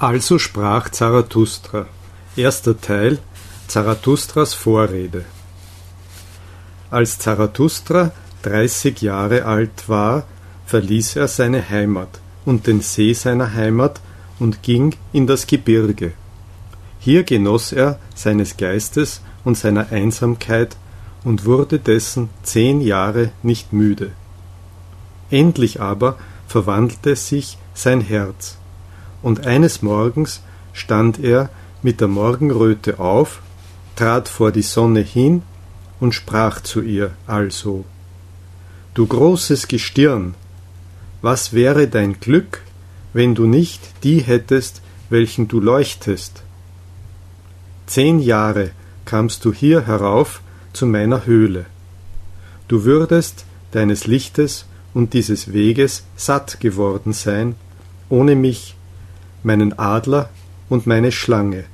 Also sprach Zarathustra. Erster Teil Zarathustras Vorrede. Als Zarathustra dreißig Jahre alt war, verließ er seine Heimat und den See seiner Heimat und ging in das Gebirge. Hier genoss er seines Geistes und seiner Einsamkeit und wurde dessen zehn Jahre nicht müde. Endlich aber verwandelte sich sein Herz und eines Morgens stand er mit der Morgenröte auf, trat vor die Sonne hin und sprach zu ihr also Du großes Gestirn, was wäre dein Glück, wenn du nicht die hättest, welchen du leuchtest? Zehn Jahre kamst du hier herauf zu meiner Höhle. Du würdest deines Lichtes und dieses Weges satt geworden sein, ohne mich meinen Adler und meine Schlange.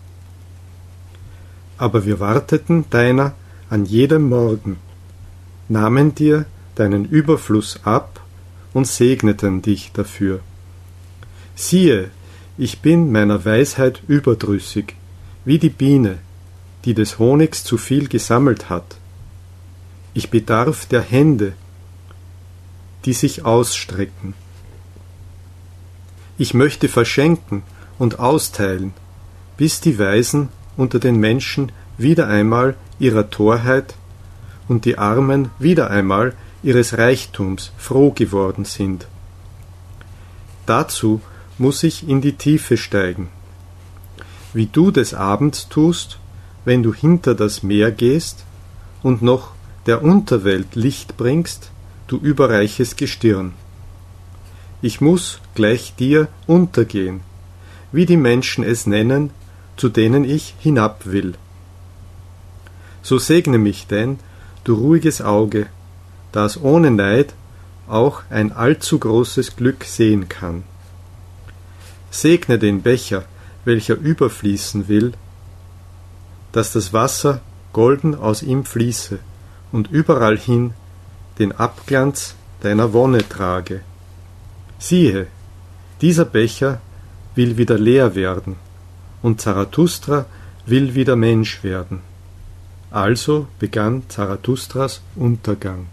Aber wir warteten deiner an jedem Morgen, nahmen dir deinen Überfluss ab und segneten dich dafür. Siehe, ich bin meiner Weisheit überdrüssig, wie die Biene, die des Honigs zu viel gesammelt hat. Ich bedarf der Hände, die sich ausstrecken ich möchte verschenken und austeilen, bis die Weisen unter den Menschen wieder einmal ihrer Torheit und die Armen wieder einmal ihres Reichtums froh geworden sind. Dazu muss ich in die Tiefe steigen. Wie du des Abends tust, wenn du hinter das Meer gehst und noch der Unterwelt Licht bringst, du überreiches Gestirn ich muss gleich dir untergehen, wie die Menschen es nennen, zu denen ich hinab will. So segne mich denn, du ruhiges Auge, das ohne Neid auch ein allzu großes Glück sehen kann. Segne den Becher, welcher überfließen will, dass das Wasser golden aus ihm fließe und überall hin den Abglanz deiner Wonne trage. Siehe, dieser Becher will wieder leer werden, und Zarathustra will wieder Mensch werden. Also begann Zarathustras Untergang.